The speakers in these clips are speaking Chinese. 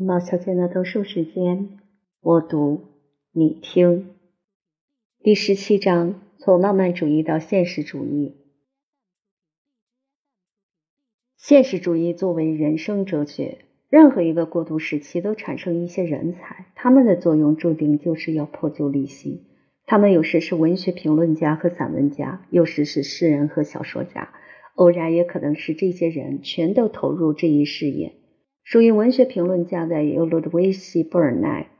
毛小姐的读书时间，我读，你听。第十七章：从浪漫主义到现实主义。现实主义作为人生哲学，任何一个过渡时期都产生一些人才，他们的作用注定就是要破旧立新。他们有时是文学评论家和散文家，有时是诗人和小说家，偶然也可能是这些人全都投入这一事业。属于文学评论家的尤罗德维希·布尔奈，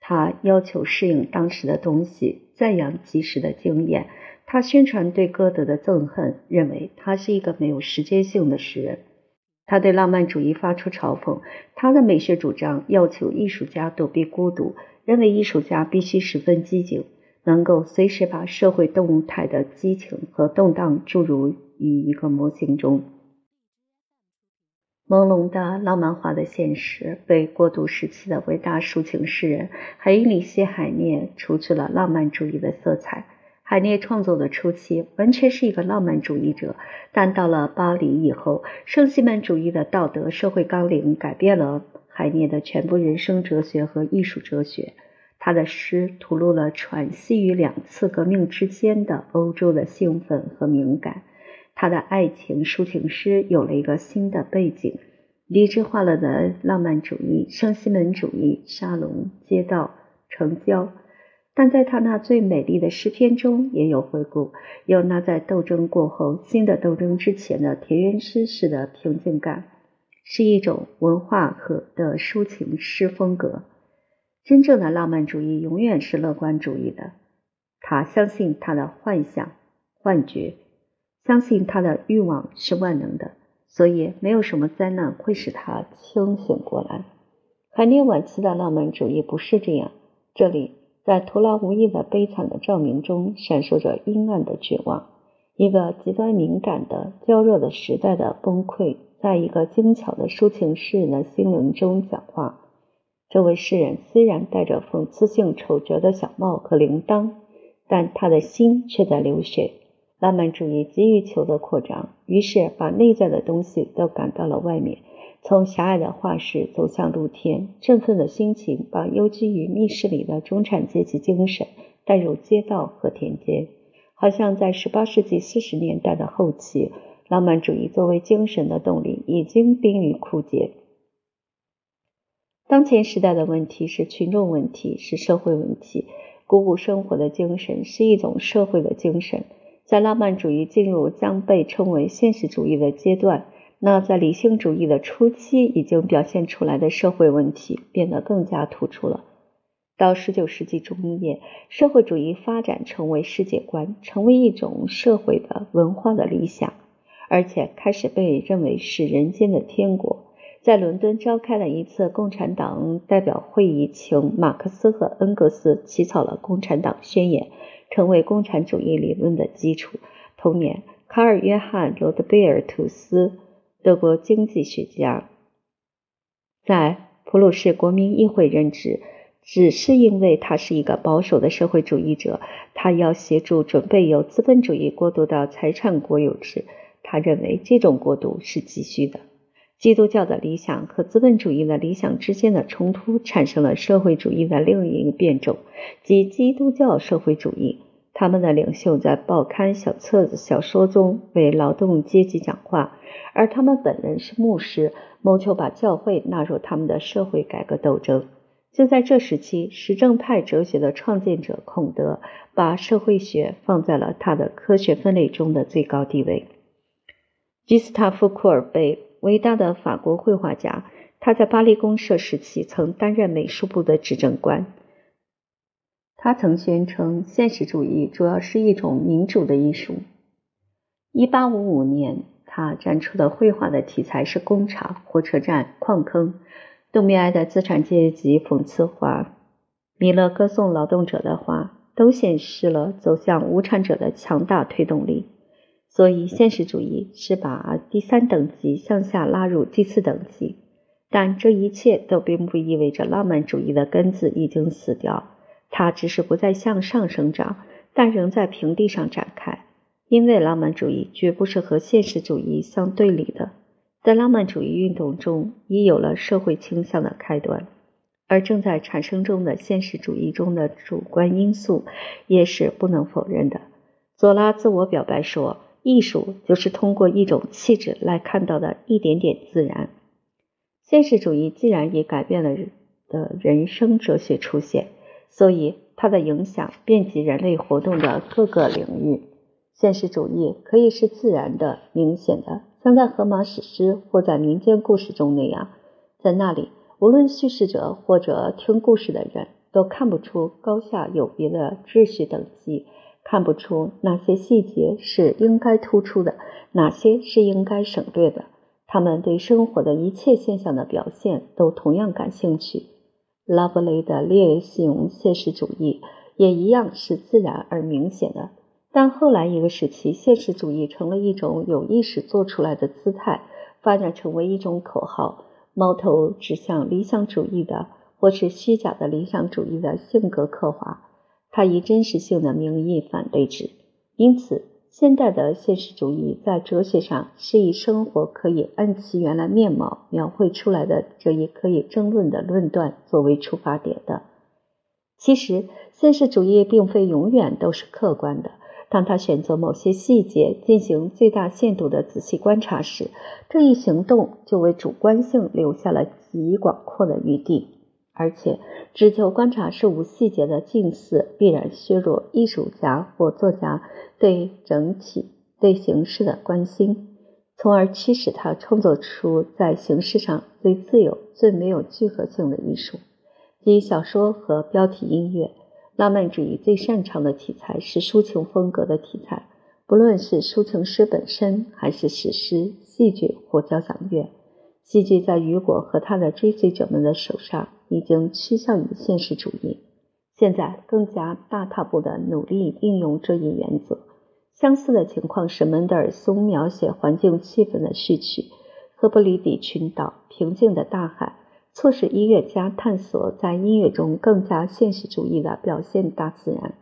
他要求适应当时的东西，赞扬即时的经验。他宣传对歌德的憎恨，认为他是一个没有时间性的诗人。他对浪漫主义发出嘲讽。他的美学主张要求艺术家躲避孤独，认为艺术家必须十分机警，能够随时把社会动态的激情和动荡注入于一个模型中。朦胧的浪漫化的现实被过渡时期的伟大抒情诗人海因里希·海涅除去了浪漫主义的色彩。海涅创作的初期完全是一个浪漫主义者，但到了巴黎以后，圣西门主义的道德社会纲领改变了海涅的全部人生哲学和艺术哲学。他的诗吐露了喘息于两次革命之间的欧洲的兴奋和敏感。他的爱情抒情诗有了一个新的背景，理智化了的浪漫主义、圣西门主义、沙龙、街道、城郊。但在他那最美丽的诗篇中，也有回顾，有那在斗争过后、新的斗争之前的田园诗式的平静感，是一种文化和的抒情诗风格。真正的浪漫主义永远是乐观主义的，他相信他的幻想、幻觉。相信他的欲望是万能的，所以没有什么灾难会使他清醒过来。海涅晚期的浪漫主义不是这样。这里，在徒劳无益的悲惨的照明中，闪烁着阴暗的绝望。一个极端敏感的娇弱的时代的崩溃，在一个精巧的抒情诗人的心灵中讲话。这位诗人虽然戴着讽刺性丑拙的小帽和铃铛，但他的心却在流血。浪漫主义急于求得扩张，于是把内在的东西都赶到了外面，从狭隘的画室走向露天。振奋的心情把幽居于密室里的中产阶级精神带入街道和田间，好像在18世纪40年代的后期，浪漫主义作为精神的动力已经濒临枯竭。当前时代的问题是群众问题，是社会问题。鼓舞生活的精神是一种社会的精神。在浪漫主义进入将被称为现实主义的阶段，那在理性主义的初期已经表现出来的社会问题变得更加突出了。到十九世纪中叶，社会主义发展成为世界观，成为一种社会的文化的理想，而且开始被认为是人间的天国。在伦敦召开了一次共产党代表会议，请马克思和恩格斯起草了《共产党宣言》。成为共产主义理论的基础。同年，卡尔·约翰·罗德贝尔图斯，德国经济学家，在普鲁士国民议会任职，只是因为他是一个保守的社会主义者，他要协助准备由资本主义过渡到财产国有制。他认为这种过渡是急需的。基督教的理想和资本主义的理想之间的冲突，产生了社会主义的另一个变种，即基督教社会主义。他们的领袖在报刊、小册子、小说中为劳动阶级讲话，而他们本人是牧师，谋求把教会纳入他们的社会改革斗争。就在这时期，实证派哲学的创建者孔德把社会学放在了他的科学分类中的最高地位。吉斯塔夫·库尔贝。伟大的法国绘画家，他在巴黎公社时期曾担任美术部的执政官。他曾宣称，现实主义主要是一种民主的艺术。一八五五年，他展出的绘画的题材是工厂、火车站、矿坑。杜米埃的资产阶级讽刺画，米勒歌颂劳动者的画，都显示了走向无产者的强大推动力。所以，现实主义是把第三等级向下拉入第四等级，但这一切都并不意味着浪漫主义的根子已经死掉，它只是不再向上生长，但仍在平地上展开。因为浪漫主义绝不是和现实主义相对立的，在浪漫主义运动中已有了社会倾向的开端，而正在产生中的现实主义中的主观因素也是不能否认的。左拉自我表白说：“艺术就是通过一种气质来看到的一点点自然。”现实主义既然也改变了的人生哲学出现，所以它的影响遍及人类活动的各个领域。现实主义可以是自然的、明显的。像在荷马史诗或在民间故事中那样，在那里，无论叙事者或者听故事的人都看不出高下有别的秩序等级，看不出哪些细节是应该突出的，哪些是应该省略的。他们对生活的一切现象的表现都同样感兴趣。拉伯雷的烈性现实主义也一样是自然而明显的。但后来一个时期，现实主义成了一种有意识做出来的姿态，发展成为一种口号，矛头指向理想主义的或是虚假的理想主义的性格刻画。他以真实性的名义反对之。因此，现代的现实主义在哲学上是以生活可以按其原来面貌描绘出来的这一可以争论的论断作为出发点的。其实，现实主义并非永远都是客观的。当他选择某些细节进行最大限度的仔细观察时，这一行动就为主观性留下了极广阔的余地。而且，只求观察事物细节的近似，必然削弱艺术家或作家对整体、对形式的关心，从而驱使他创作出在形式上最自由、最没有聚合性的艺术，即小说和标题音乐。浪漫主义最擅长的题材是抒情风格的题材，不论是抒情诗本身，还是史诗、戏剧或交响乐。戏剧在雨果和他的追随者们的手上已经趋向于现实主义，现在更加大踏步地努力应用这一原则。相似的情况是门德尔松描写环境气氛的序曲《赫布里底群岛》《平静的大海》。促使音乐家探索在音乐中更加现实主义的表现大自然，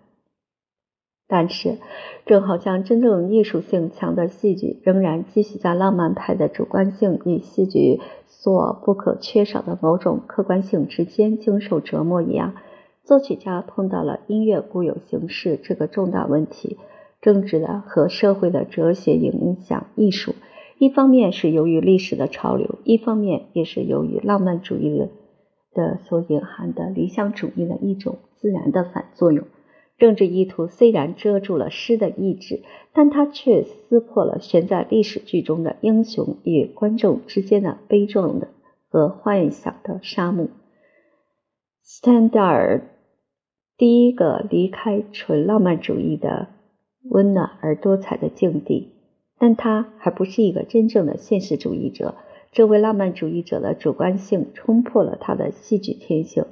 但是，正好像真正艺术性强的戏剧仍然继续在浪漫派的主观性与戏剧所不可缺少的某种客观性之间经受折磨一样，作曲家碰到了音乐固有形式这个重大问题：政治的和社会的哲学影响艺术。一方面是由于历史的潮流，一方面也是由于浪漫主义的的所隐含的理想主义的一种自然的反作用。政治意图虽然遮住了诗的意志，但它却撕破了悬在历史剧中的英雄与观众之间的悲壮的和幻想的沙漠。斯坦达尔第一个离开纯浪漫主义的温暖而多彩的境地。但他还不是一个真正的现实主义者。这位浪漫主义者的主观性冲破了他的戏剧天性。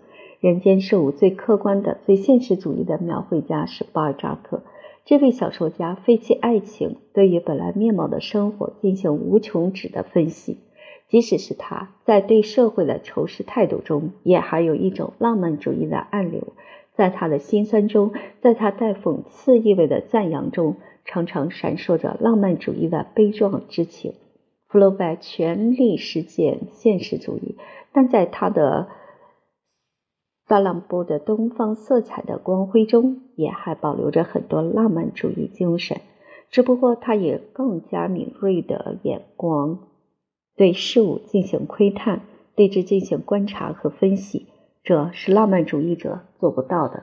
人间事物最客观的、最现实主义的描绘家是巴尔扎克。这位小说家废弃爱情，对于本来面貌的生活进行无穷止的分析。即使是他在对社会的仇视态度中，也还有一种浪漫主义的暗流。在他的心酸中，在他带讽刺意味的赞扬中。常常闪烁着浪漫主义的悲壮之情。弗洛拜全力实践现实主义，但在他的萨朗波的东方色彩的光辉中，也还保留着很多浪漫主义精神。只不过，他以更加敏锐的眼光对事物进行窥探，对之进行观察和分析，这是浪漫主义者做不到的。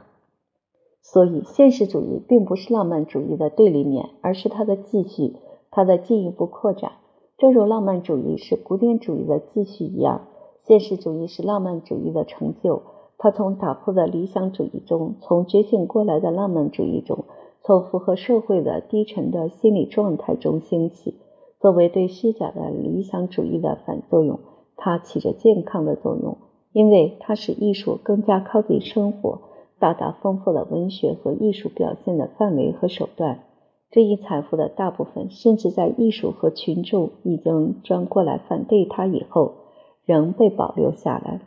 所以，现实主义并不是浪漫主义的对立面，而是它的继续，它的进一步扩展。正如浪漫主义是古典主义的继续一样，现实主义是浪漫主义的成就。它从打破的理想主义中，从觉醒过来的浪漫主义中，从符合社会的低沉的心理状态中兴起。作为对虚假的理想主义的反作用，它起着健康的作用，因为它使艺术更加靠近生活。大大丰富了文学和艺术表现的范围和手段。这一财富的大部分，甚至在艺术和群众已经转过来反对他以后，仍被保留下来。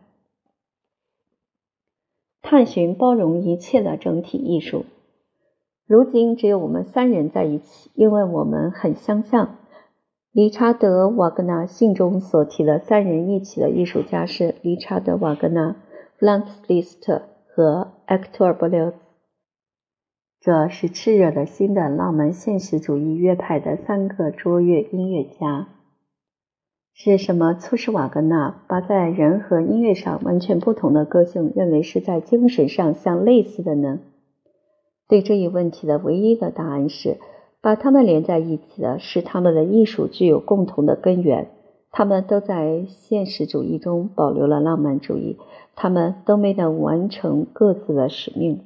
探寻包容一切的整体艺术。如今只有我们三人在一起，因为我们很相像。理查德·瓦格纳信中所提的三人一起的艺术家是理查德·瓦格纳、弗朗茨李斯特和埃克托尔·布列兹。这是炽热的新的浪漫现实主义乐派的三个卓越音乐家。是什么促使瓦格纳把在人和音乐上完全不同的个性认为是在精神上相类似的呢？对这一问题的唯一的答案是，把它们连在一起的是他们的艺术具有共同的根源。他们都在现实主义中保留了浪漫主义，他们都没能完成各自的使命。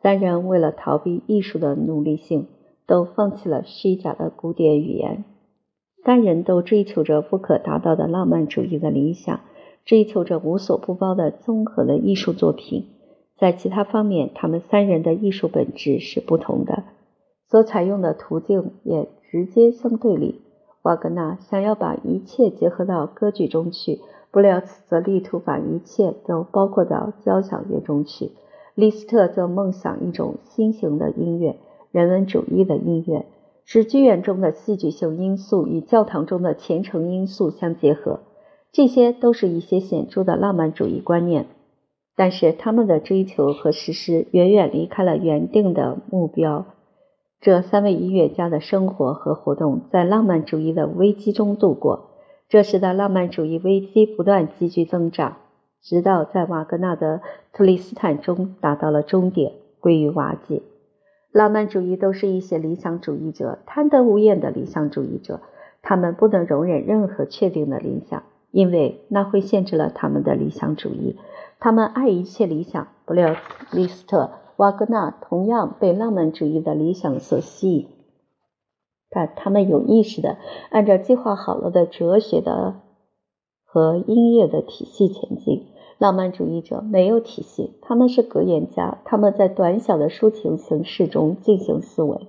三人为了逃避艺术的奴隶性，都放弃了虚假的古典语言。三人都追求着不可达到的浪漫主义的理想，追求着无所不包的综合的艺术作品。在其他方面，他们三人的艺术本质是不同的，所采用的途径也直接相对立。瓦格纳想要把一切结合到歌剧中去，布列茨则力图把一切都包括到交响乐中去，李斯特则梦想一种新型的音乐——人文主义的音乐，使剧院中的戏剧性因素与教堂中的虔诚因素相结合。这些都是一些显著的浪漫主义观念。但是他们的追求和实施远远离开了原定的目标。这三位音乐家的生活和活动在浪漫主义的危机中度过，这使得浪漫主义危机不断急剧增长，直到在瓦格纳的《特里斯坦》中达到了终点，归于瓦解。浪漫主义都是一些理想主义者，贪得无厌的理想主义者，他们不能容忍任何确定的理想，因为那会限制了他们的理想主义。他们爱一切理想，布列斯、李斯特、瓦格纳同样被浪漫主义的理想所吸引，但他们有意识的按照计划好了的哲学的和音乐的体系前进。浪漫主义者没有体系，他们是格言家，他们在短小的抒情形式中进行思维。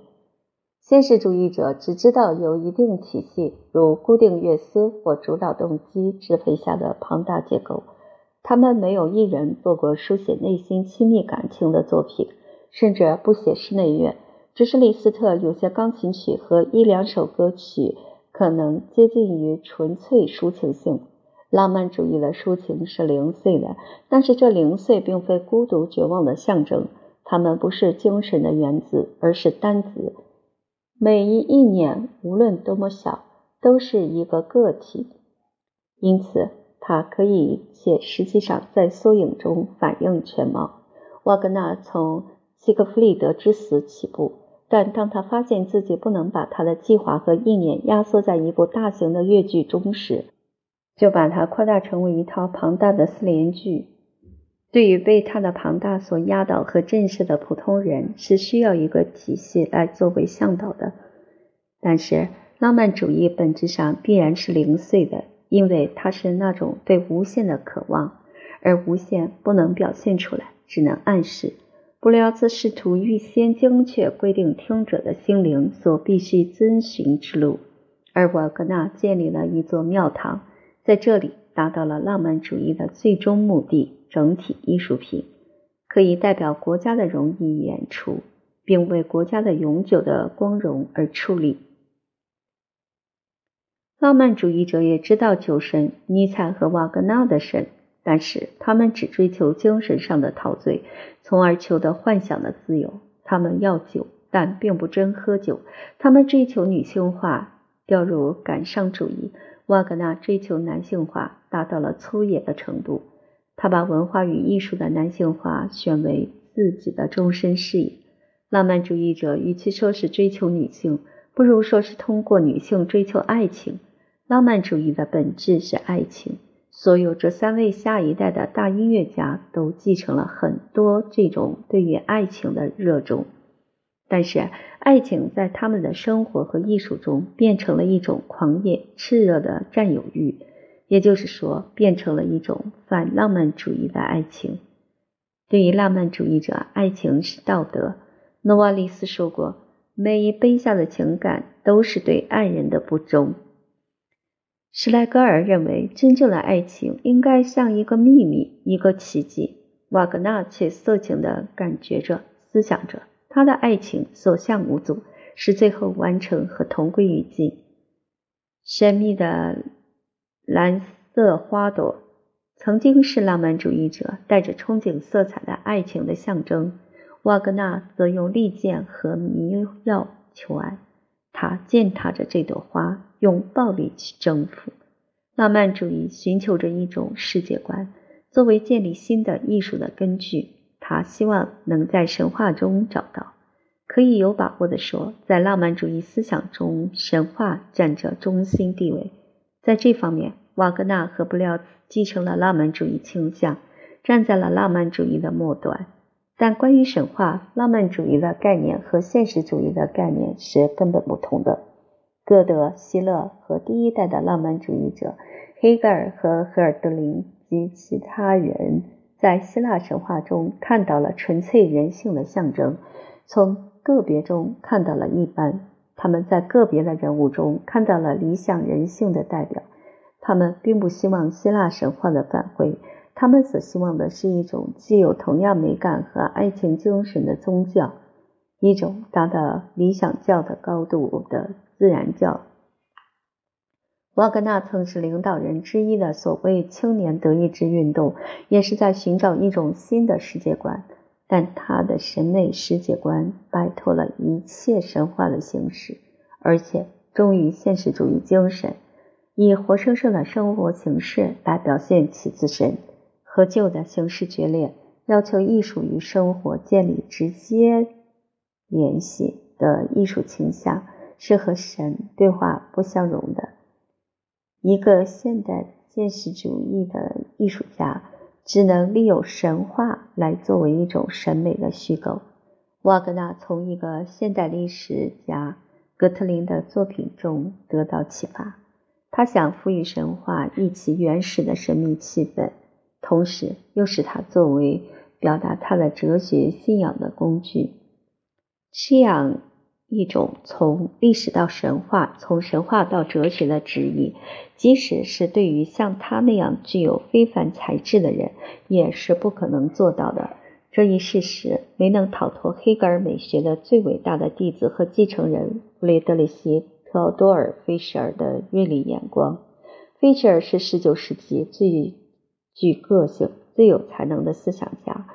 现实主义者只知道有一定体系，如固定乐思或主导动机支配下的庞大结构。他们没有一人做过书写内心亲密感情的作品，甚至不写室内乐。只是李斯特有些钢琴曲和一两首歌曲可能接近于纯粹抒情性。浪漫主义的抒情是零碎的，但是这零碎并非孤独绝望的象征。它们不是精神的原子，而是单子。每一意念，无论多么小，都是一个个体。因此。它可以且实际上在缩影中反映全貌。瓦格纳从西格弗里德之死起步，但当他发现自己不能把他的计划和意念压缩在一部大型的越剧中时，就把它扩大成为一套庞大的四联剧。对于被它的庞大所压倒和震慑的普通人，是需要一个体系来作为向导的。但是，浪漫主义本质上必然是零碎的。因为它是那种对无限的渴望，而无限不能表现出来，只能暗示。布列兹试图预先精确规定听者的心灵所必须遵循之路，而瓦格纳建立了一座庙堂，在这里达到了浪漫主义的最终目的——整体艺术品，可以代表国家的荣誉演出，并为国家的永久的光荣而出力。浪漫主义者也知道酒神尼采和瓦格纳的神，但是他们只追求精神上的陶醉，从而求得幻想的自由。他们要酒，但并不真喝酒。他们追求女性化，掉入感伤主义。瓦格纳追求男性化，达到了粗野的程度。他把文化与艺术的男性化选为自己的终身事业。浪漫主义者与其说是追求女性，不如说是通过女性追求爱情。浪漫主义的本质是爱情。所有这三位下一代的大音乐家都继承了很多这种对于爱情的热衷，但是爱情在他们的生活和艺术中变成了一种狂野炽热的占有欲，也就是说，变成了一种反浪漫主义的爱情。对于浪漫主义者，爱情是道德。诺瓦利斯说过：“每一卑下的情感都是对爱人的不忠。”施莱格尔认为，真正的爱情应该像一个秘密，一个奇迹。瓦格纳却色情地感觉着、思想着，他的爱情所向无阻，是最后完成和同归于尽。神秘的蓝色花朵曾经是浪漫主义者带着憧憬色彩的爱情的象征。瓦格纳则用利剑和迷药求爱，他践踏着这朵花，用暴力去征服。浪漫主义寻求着一种世界观，作为建立新的艺术的根据。他希望能在神话中找到。可以有把握地说，在浪漫主义思想中，神话占着中心地位。在这方面，瓦格纳和布廖兹继承了浪漫主义倾向，站在了浪漫主义的末端。但关于神话，浪漫主义的概念和现实主义的概念是根本不同的。歌德、希勒和第一代的浪漫主义者黑格尔和赫尔德林及其他人，在希腊神话中看到了纯粹人性的象征。从个别中看到了一般，他们在个别的人物中看到了理想人性的代表。他们并不希望希腊神话的返回，他们所希望的是一种既有同样美感和爱情精神的宗教，一种达到理想教的高度的自然教。瓦格纳曾是领导人之一的所谓青年德意志运动，也是在寻找一种新的世界观。但他的审美世界观摆脱了一切神话的形式，而且忠于现实主义精神，以活生生的生活形式来表现其自身。和旧的形式决裂，要求艺术与生活建立直接联系的艺术倾向，是和神对话不相容的。一个现代现实主义的艺术家。只能利用神话来作为一种审美的虚构。瓦格纳从一个现代历史家格特林的作品中得到启发，他想赋予神话以其原始的神秘气氛，同时又使它作为表达他的哲学信仰的工具。这样。一种从历史到神话，从神话到哲学的旨意，即使是对于像他那样具有非凡才智的人，也是不可能做到的。这一事实没能逃脱黑格尔美学的最伟大的弟子和继承人弗雷德里希·特奥多尔·菲舍尔的锐利眼光。菲舍尔是19世纪最具个性、最有才能的思想家。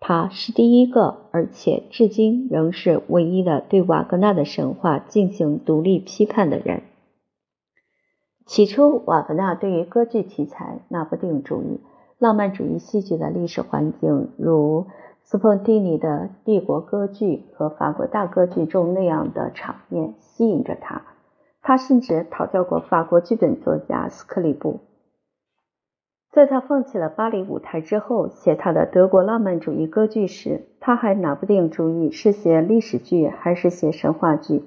他是第一个，而且至今仍是唯一的对瓦格纳的神话进行独立批判的人。起初，瓦格纳对于歌剧题材拿不定主意，浪漫主义戏剧的历史环境，如斯彭蒂尼的帝国歌剧和法国大歌剧中那样的场面吸引着他。他甚至讨教过法国剧本作家斯克里布。在他放弃了巴黎舞台之后，写他的德国浪漫主义歌剧时，他还拿不定主意是写历史剧还是写神话剧。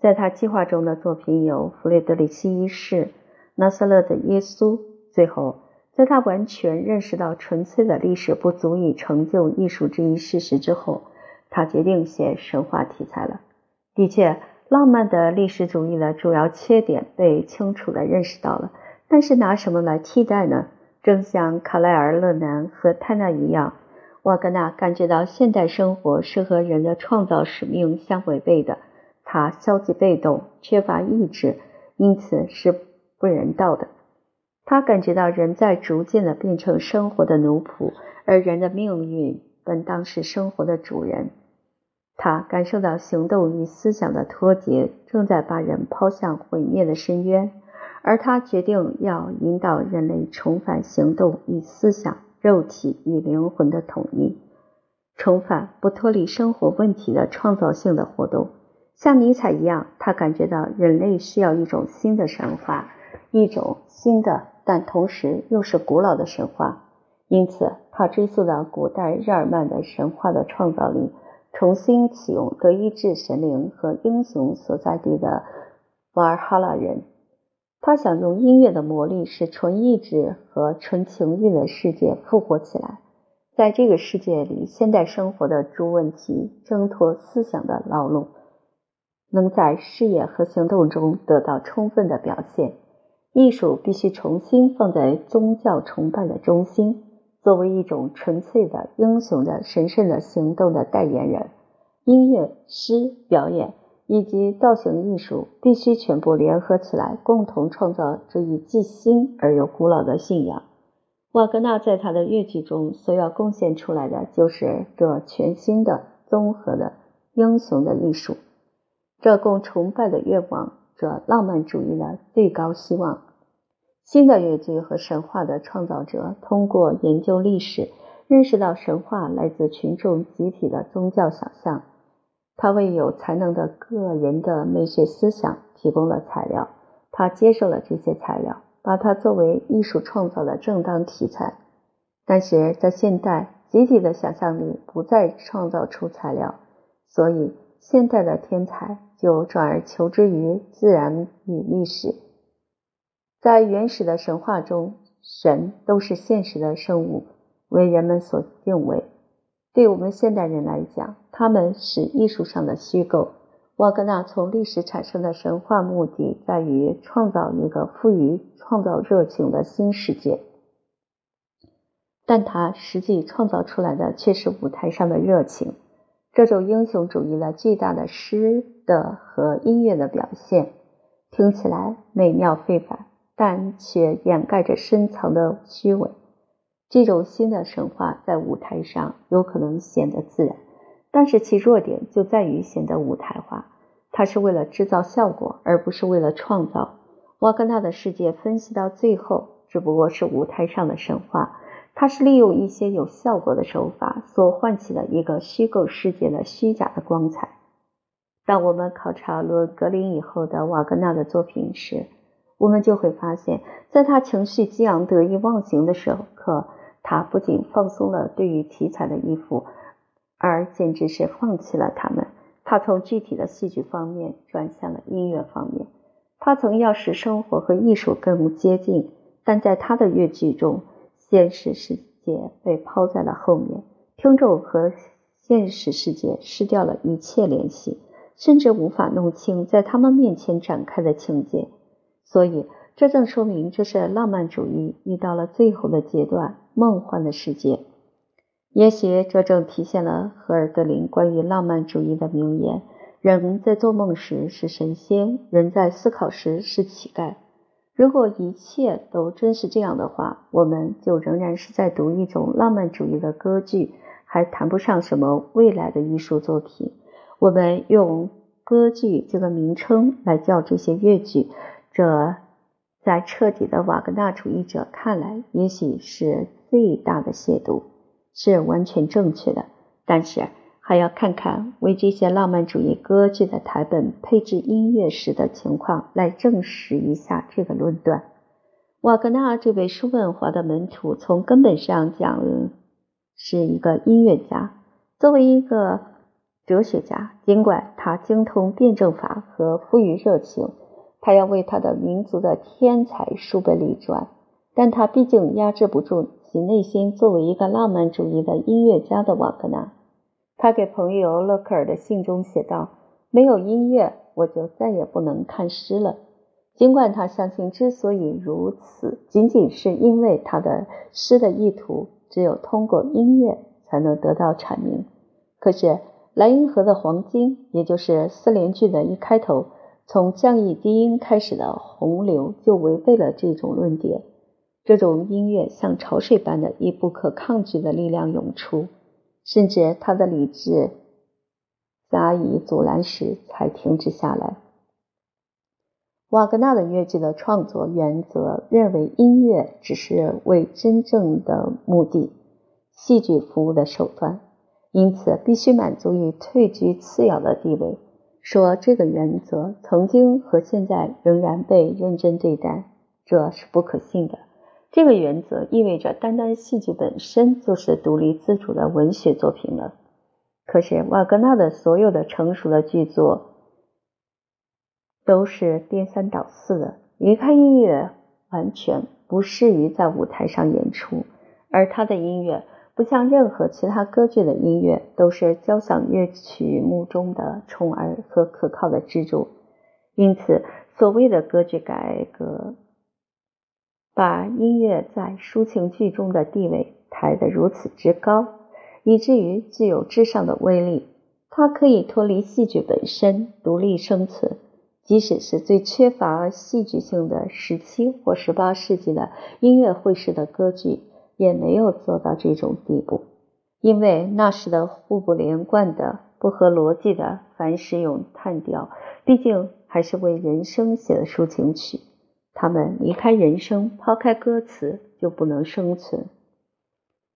在他计划中的作品有《弗雷德里希一世》《拿撒勒的耶稣》。最后，在他完全认识到纯粹的历史不足以成就艺术这一事实之后，他决定写神话题材了。的确，浪漫的历史主义的主要缺点被清楚地认识到了，但是拿什么来替代呢？正像卡莱尔、勒南和泰纳一样，瓦格纳感觉到现代生活是和人的创造使命相违背的。他消极被动，缺乏意志，因此是不人道的。他感觉到人在逐渐的变成生活的奴仆，而人的命运本当是生活的主人。他感受到行动与思想的脱节正在把人抛向毁灭的深渊。而他决定要引导人类重返行动与思想、肉体与灵魂的统一，重返不脱离生活问题的创造性的活动。像尼采一样，他感觉到人类需要一种新的神话，一种新的但同时又是古老的神话。因此，他追溯到古代日耳曼的神话的创造力，重新启用德意志神灵和英雄所在地的瓦尔哈拉人。他想用音乐的魔力使纯意志和纯情欲的世界复活起来。在这个世界里，现代生活的诸问题挣脱思想的牢笼，能在事业和行动中得到充分的表现。艺术必须重新放在宗教崇拜的中心，作为一种纯粹的、英雄的、神圣的行动的代言人。音乐、诗、表演。以及造型艺术必须全部联合起来，共同创造这一既新而又古老的信仰。瓦格纳在他的乐剧中所要贡献出来的，就是这全新的、综合的、英雄的艺术，这供崇拜的愿望，这浪漫主义的最高希望。新的乐剧和神话的创造者，通过研究历史，认识到神话来自群众集体的宗教想象。他为有才能的个人的美学思想提供了材料，他接受了这些材料。把它作为艺术创造的正当题材，但是在现代，集体的想象力不再创造出材料，所以现代的天才就转而求之于自然与历史。在原始的神话中，神都是现实的生物，为人们所敬畏。对我们现代人来讲，他们是艺术上的虚构。瓦格纳从历史产生的神话目的在于创造一个富于创造热情的新世界，但他实际创造出来的却是舞台上的热情。这种英雄主义的巨大的诗的和音乐的表现，听起来美妙非凡，但却掩盖着深层的虚伪。这种新的神话在舞台上有可能显得自然。但是其弱点就在于显得舞台化，它是为了制造效果，而不是为了创造。瓦格纳的世界分析到最后只不过是舞台上的神话，它是利用一些有效果的手法所唤起的一个虚构世界的虚假的光彩。当我们考察伦格林以后的瓦格纳的作品时，我们就会发现，在他情绪激昂、得意忘形的时刻，他不仅放松了对于题材的依附。而简直是放弃了他们。他从具体的戏剧方面转向了音乐方面。他曾要使生活和艺术更接近，但在他的乐剧中，现实世界被抛在了后面，听众和现实世界失掉了一切联系，甚至无法弄清在他们面前展开的情节。所以，这正说明这是浪漫主义遇到了最后的阶段——梦幻的世界。也许这正体现了赫尔德林关于浪漫主义的名言：“人在做梦时是神仙，人在思考时是乞丐。”如果一切都真是这样的话，我们就仍然是在读一种浪漫主义的歌剧，还谈不上什么未来的艺术作品。我们用歌剧这个名称来叫这些乐剧，这在彻底的瓦格纳主义者看来，也许是最大的亵渎。是完全正确的，但是还要看看为这些浪漫主义歌剧的台本配置音乐时的情况，来证实一下这个论断。瓦格纳这位叔本华的门徒，从根本上讲是一个音乐家。作为一个哲学家，尽管他精通辩证法和富于热情，他要为他的民族的天才书本里传，但他毕竟压制不住。其内心作为一个浪漫主义的音乐家的瓦格纳，他给朋友勒克尔的信中写道：“没有音乐，我就再也不能看诗了。”尽管他相信，之所以如此，仅仅是因为他的诗的意图只有通过音乐才能得到阐明。可是，《莱茵河的黄金》也就是四联句的一开头，从降 E 低音开始的洪流，就违背了这种论点。这种音乐像潮水般的以不可抗拒的力量涌出，甚至他的理智加以阻拦时才停止下来。瓦格纳的乐剧的创作原则认为，音乐只是为真正的目的——戏剧服务的手段，因此必须满足于退居次要的地位。说这个原则曾经和现在仍然被认真对待，这是不可信的。这个原则意味着，单单戏剧本身就是独立自主的文学作品了。可是，瓦格纳的所有的成熟的剧作都是颠三倒四的，离开音乐完全不适于在舞台上演出。而他的音乐不像任何其他歌剧的音乐，都是交响乐曲目中的宠儿和可靠的支柱。因此，所谓的歌剧改革。把音乐在抒情剧中的地位抬得如此之高，以至于具有至上的威力。它可以脱离戏剧本身，独立生存。即使是最缺乏戏剧性的十七或十八世纪的音乐会式的歌剧，也没有做到这种地步，因为那时的互不连贯的、不合逻辑的凡士咏叹调，毕竟还是为人声写的抒情曲。他们离开人生，抛开歌词，就不能生存。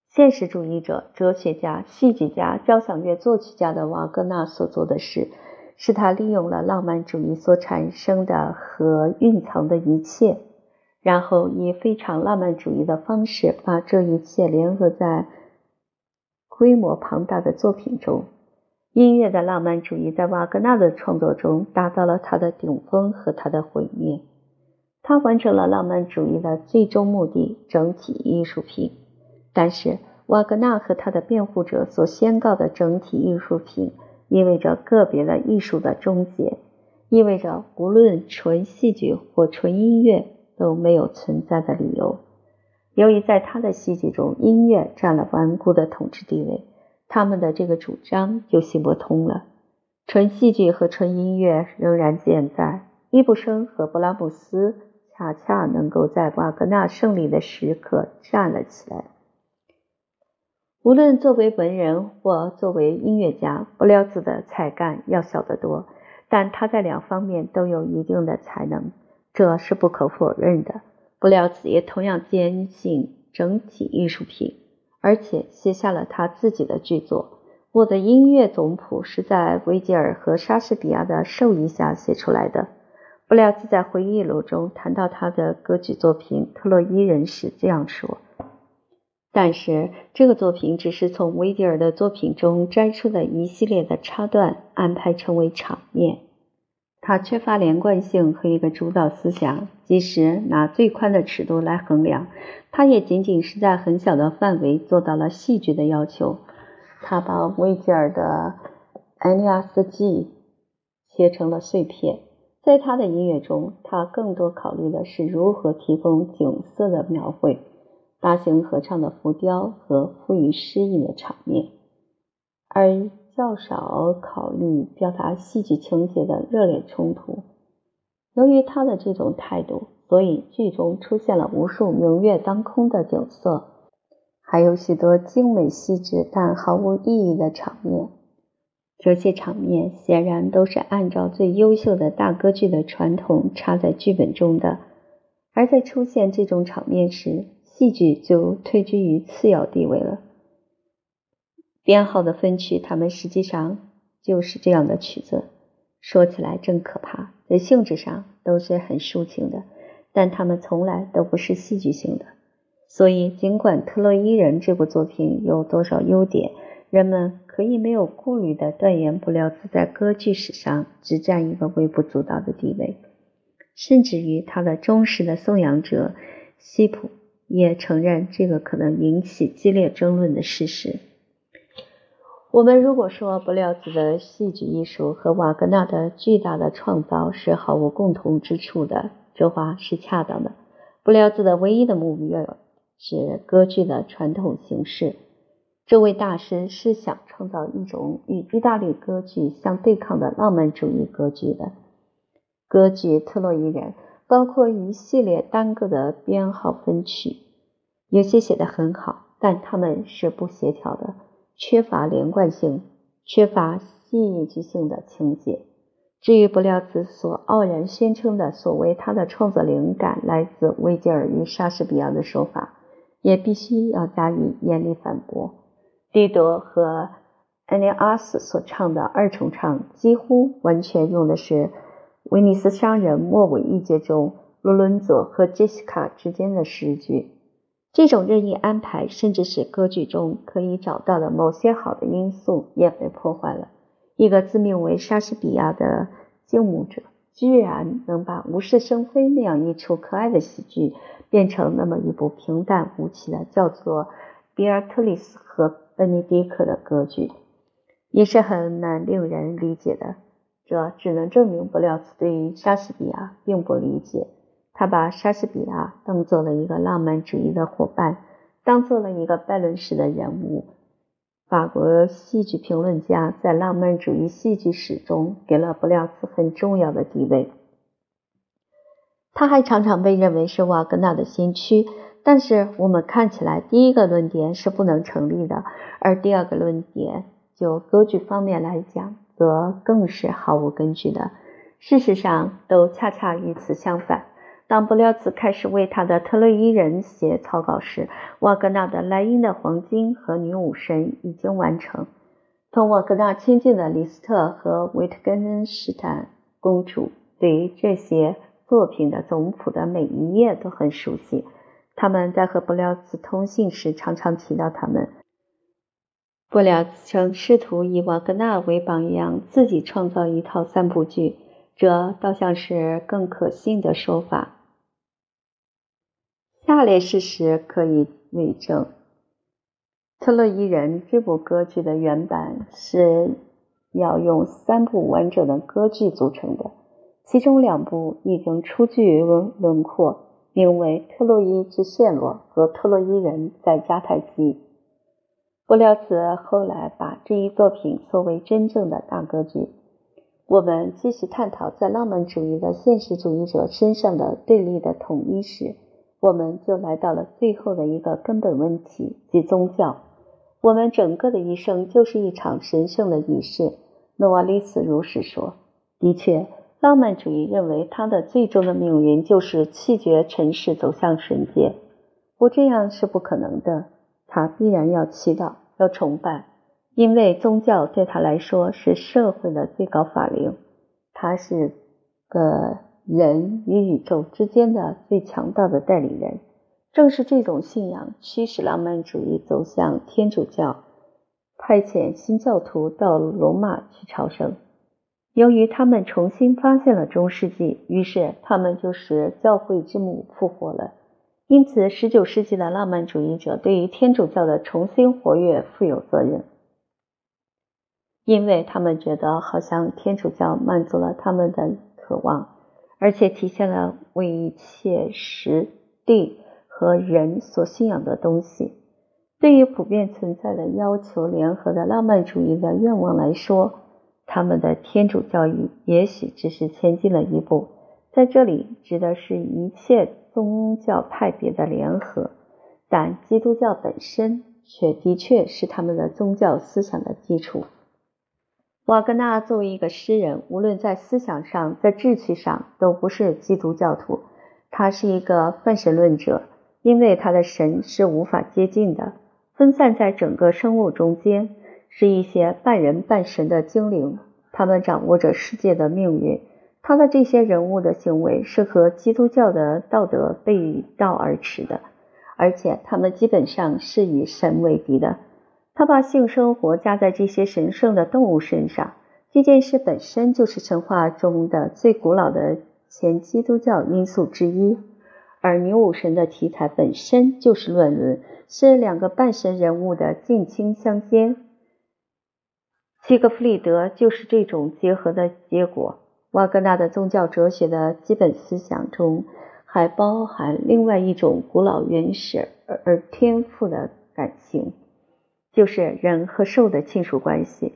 现实主义者、哲学家、戏剧家、交响乐作曲家的瓦格纳所做的事。是他利用了浪漫主义所产生的和蕴藏的一切，然后以非常浪漫主义的方式把这一切联合在规模庞大的作品中。音乐的浪漫主义在瓦格纳的创作中达到了它的顶峰和它的毁灭。他完成了浪漫主义的最终目的——整体艺术品。但是，瓦格纳和他的辩护者所宣告的整体艺术品。意味着个别的艺术的终结，意味着无论纯戏剧或纯音乐都没有存在的理由。由于在他的戏剧中，音乐占了顽固的统治地位，他们的这个主张就行不通了。纯戏剧和纯音乐仍然健在。伊布生和布拉姆斯恰恰能够在瓦格纳胜利的时刻站了起来。无论作为文人或作为音乐家，不料子的才干要小得多，但他在两方面都有一定的才能，这是不可否认的。不料子也同样坚信整体艺术品，而且写下了他自己的剧作。我的音乐总谱是在维吉尔和莎士比亚的授意下写出来的。布料子在回忆录中谈到他的歌剧作品《特洛伊人》时这样说。但是，这个作品只是从维迪尔的作品中摘出的一系列的插段，安排成为场面。它缺乏连贯性和一个主导思想。即使拿最宽的尺度来衡量，它也仅仅是在很小的范围做到了戏剧的要求。他把维吉尔的《埃涅阿斯纪》切成了碎片。在他的音乐中，他更多考虑的是如何提供景色的描绘。大型合唱的浮雕和富于诗意的场面，而较少考虑表达戏剧情节的热烈冲突。由于他的这种态度，所以剧中出现了无数明月当空的景色，还有许多精美细致但毫无意义的场面。这些场面显然都是按照最优秀的大歌剧的传统插在剧本中的，而在出现这种场面时。戏剧就退居于次要地位了。编号的分曲，它们实际上就是这样的曲子。说起来真可怕，在性质上都是很抒情的，但它们从来都不是戏剧性的。所以，尽管《特洛伊人》这部作品有多少优点，人们可以没有顾虑的断言，布料子在歌剧史上只占一个微不足道的地位，甚至于他的忠实的颂扬者西普。也承认这个可能引起激烈争论的事实。我们如果说布廖兹的戏剧艺术和瓦格纳的巨大的创造是毫无共同之处的，这话是恰当的。布廖兹的唯一的目标是歌剧的传统形式。这位大师是想创造一种与意大利歌剧相对抗的浪漫主义歌剧的歌剧《特洛伊人》。包括一系列单个的编号分曲，有些写得很好，但他们是不协调的，缺乏连贯性，缺乏戏剧性的情节。至于不料兹所傲然宣称的所谓他的创作灵感来自维吉尔与莎士比亚的说法，也必须要加以严厉反驳。蒂多和埃涅阿斯所唱的二重唱几乎完全用的是。威尼斯商人末尾一节中，罗伦佐和杰西卡之间的诗句，这种任意安排，甚至使歌剧中可以找到的某些好的因素也被破坏了。一个自命为莎士比亚的敬慕者，居然能把无事生非那样一出可爱的喜剧，变成那么一部平淡无奇的叫做《比尔特里斯和本尼迪克》的歌剧，也是很难令人理解的。这只能证明布廖兹对于莎士比亚并不理解。他把莎士比亚当做了一个浪漫主义的伙伴，当做了一个拜伦式的人物。法国戏剧评论家在浪漫主义戏剧史中给了布廖茨很重要的地位。他还常常被认为是瓦格纳的先驱。但是我们看起来，第一个论点是不能成立的，而第二个论点就歌剧方面来讲，则更是毫无根据的。事实上，都恰恰与此相反。当布廖茨开始为他的《特洛伊人》写草稿时，瓦格纳的《莱茵的黄金》和《女武神》已经完成。同瓦格纳亲近的李斯特和维特根恩施坦公主对于这些作品的总谱的每一页都很熟悉。他们在和布廖茨通信时常常提到他们。布廖茨曾试图以瓦格纳为榜样，自己创造一套三部剧，这倒像是更可信的说法。下列事实可以为证：《特洛伊人》这部歌剧的原版是要用三部完整的歌剧组成的，其中两部已经初具轮廓。名为《特洛伊之陷落》和《特洛伊人在迦太基》。布廖茨后来把这一作品作为真正的大歌剧。我们继续探讨在浪漫主义的现实主义者身上的对立的统一时，我们就来到了最后的一个根本问题，即宗教。我们整个的一生就是一场神圣的仪式。诺瓦利斯如是说。的确。浪漫主义认为，他的最终的命运就是弃绝尘世，走向神界。不这样是不可能的。他必然要祈祷，要崇拜，因为宗教对他来说是社会的最高法令。他是个人与宇宙之间的最强大的代理人。正是这种信仰驱使浪漫主义走向天主教，派遣新教徒到罗马去朝圣。由于他们重新发现了中世纪，于是他们就使教会之母复活了。因此，19世纪的浪漫主义者对于天主教的重新活跃负有责任，因为他们觉得好像天主教满足了他们的渴望，而且体现了为一切实地和人所信仰的东西。对于普遍存在的要求联合的浪漫主义的愿望来说，他们的天主教义也许只是前进了一步，在这里指的是一切宗教派别的联合，但基督教本身却的确是他们的宗教思想的基础。瓦格纳作为一个诗人，无论在思想上，在志趣上，都不是基督教徒。他是一个泛神论者，因为他的神是无法接近的，分散在整个生物中间。是一些半人半神的精灵，他们掌握着世界的命运。他的这些人物的行为是和基督教的道德背道而驰的，而且他们基本上是与神为敌的。他把性生活加在这些神圣的动物身上，这件事本身就是神话中的最古老的前基督教因素之一。而女武神的题材本身就是乱伦，是两个半神人物的近亲相奸。西格弗里德就是这种结合的结果。瓦格纳的宗教哲学的基本思想中还包含另外一种古老、原始而而天赋的感情，就是人和兽的亲属关系。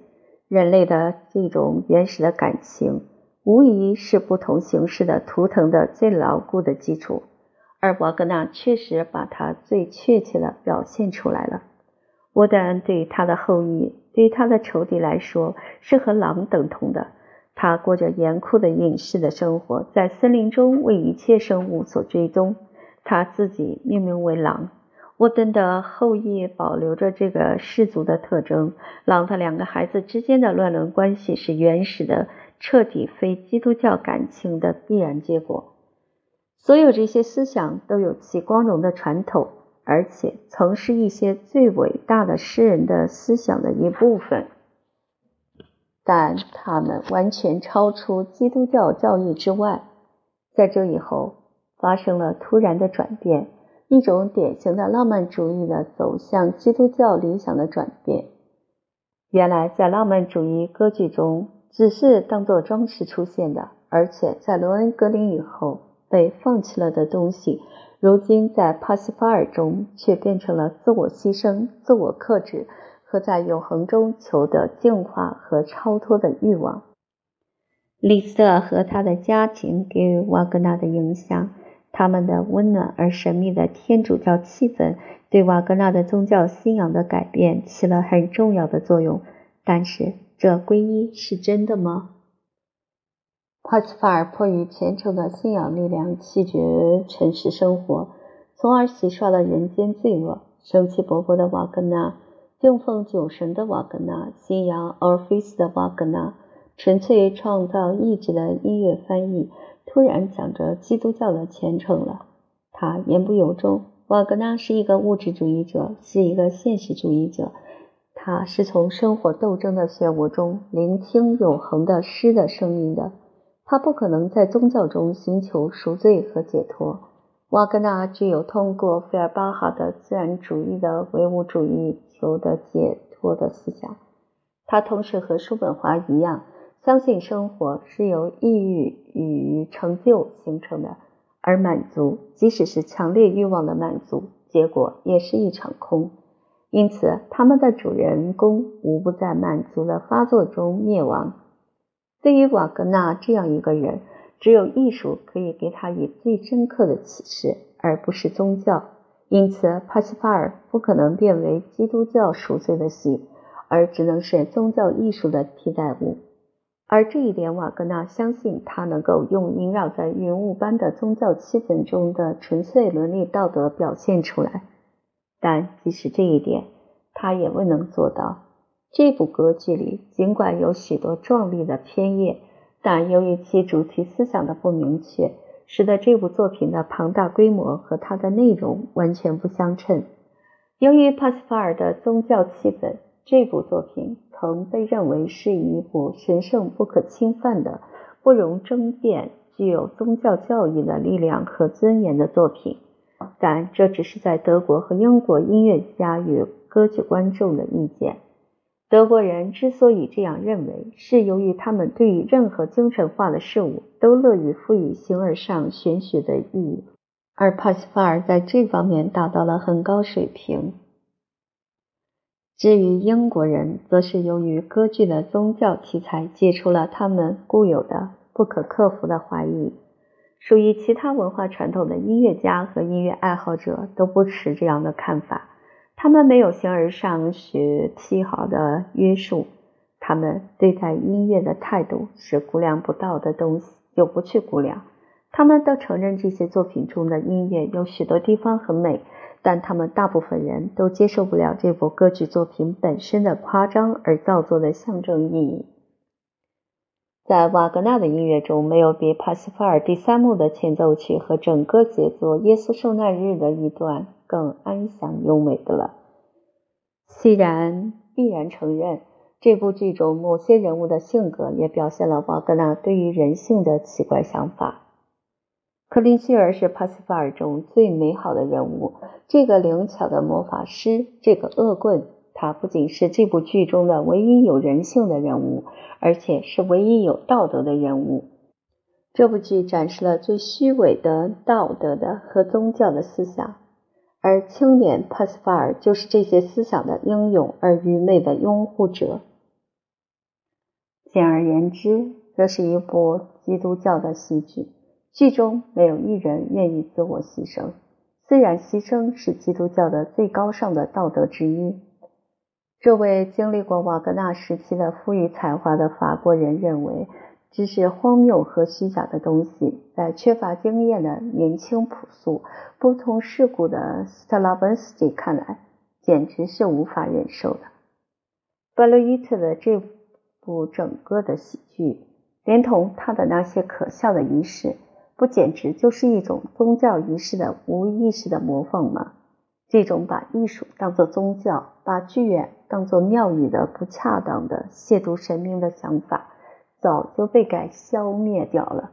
人类的这种原始的感情，无疑是不同形式的图腾的最牢固的基础，而瓦格纳确实把它最确切的表现出来了。沃德恩对他的后裔。对于他的仇敌来说，是和狼等同的。他过着严酷的隐士的生活，在森林中为一切生物所追踪。他自己命名为狼。沃登的后裔保留着这个氏族的特征。狼的两个孩子之间的乱伦关系是原始的、彻底非基督教感情的必然结果。所有这些思想都有其光荣的传统。而且曾是一些最伟大的诗人的思想的一部分，但他们完全超出基督教教义之外。在这以后，发生了突然的转变，一种典型的浪漫主义的走向基督教理想的转变。原来在浪漫主义歌剧中只是当做装饰出现的，而且在罗恩格林以后被放弃了的东西。如今，在帕西法尔中却变成了自我牺牲、自我克制和在永恒中求得净化和超脱的欲望。李斯特和他的家庭给予瓦格纳的影响，他们的温暖而神秘的天主教气氛对瓦格纳的宗教信仰的改变起了很重要的作用。但是，这皈依是真的吗？帕斯法尔迫于虔诚的信仰力量弃绝尘世生活，从而洗刷了人间罪恶。生气勃勃的瓦格纳，敬奉酒神的瓦格纳，信仰奥菲斯的瓦格纳，纯粹创造意志的音乐翻译，突然讲着基督教的虔诚了。他言不由衷。瓦格纳是一个物质主义者，是一个现实主义者。他是从生活斗争的漩涡中聆听永恒的诗的声音的。他不可能在宗教中寻求赎罪和解脱。瓦格纳具有通过费尔巴哈的自然主义的唯物主义求得解脱的思想。他同时和叔本华一样，相信生活是由抑郁与成就形成的，而满足，即使是强烈欲望的满足，结果也是一场空。因此，他们的主人公无不在满足的发作中灭亡。对于瓦格纳这样一个人，只有艺术可以给他以最深刻的启示，而不是宗教。因此，帕西法尔不可能变为基督教赎罪的戏，而只能是宗教艺术的替代物。而这一点，瓦格纳相信他能够用萦绕在云雾般的宗教气氛中的纯粹伦理道德表现出来。但即使这一点，他也未能做到。这部歌剧里尽管有许多壮丽的篇页，但由于其主题思想的不明确，使得这部作品的庞大规模和它的内容完全不相称。由于帕斯法尔的宗教气氛，这部作品曾被认为是一部神圣不可侵犯的、不容争辩、具有宗教教义的力量和尊严的作品。但这只是在德国和英国音乐家与歌剧观众的意见。德国人之所以这样认为，是由于他们对于任何精神化的事物都乐于赋予形而上玄学的意义，而帕西法尔在这方面达到了很高水平。至于英国人，则是由于歌剧的宗教题材解除了他们固有的不可克服的怀疑。属于其他文化传统的音乐家和音乐爱好者都不持这样的看法。他们没有形而上学癖好的约束，他们对待音乐的态度是估量不到的东西，又不去估量。他们都承认这些作品中的音乐有许多地方很美，但他们大部分人都接受不了这部歌剧作品本身的夸张而造作的象征意义。在瓦格纳的音乐中，没有比帕西法尔第三幕的前奏曲和整个杰作《耶稣受难日》的一段更安详优美的了。虽然必然承认，这部剧中某些人物的性格也表现了瓦格纳对于人性的奇怪想法。克林希尔是帕西法尔中最美好的人物，这个灵巧的魔法师，这个恶棍。他不仅是这部剧中的唯一有人性的人物，而且是唯一有道德的人物。这部剧展示了最虚伪的道德的和宗教的思想，而青年帕斯法尔就是这些思想的英勇而愚昧的拥护者。简而言之，这是一部基督教的戏剧，剧中没有一人愿意自我牺牲，虽然牺牲是基督教的最高尚的道德之一。这位经历过瓦格纳时期的富裕才华的法国人认为，只是荒谬和虚假的东西，在缺乏经验的年轻朴素、不通世故的斯特拉文斯基看来，简直是无法忍受的。巴洛伊特的这部整个的喜剧，连同他的那些可笑的仪式，不简直就是一种宗教仪式的无意识的模仿吗？这种把艺术当作宗教、把剧院当作庙宇的不恰当的亵渎神明的想法，早就被改消灭掉了。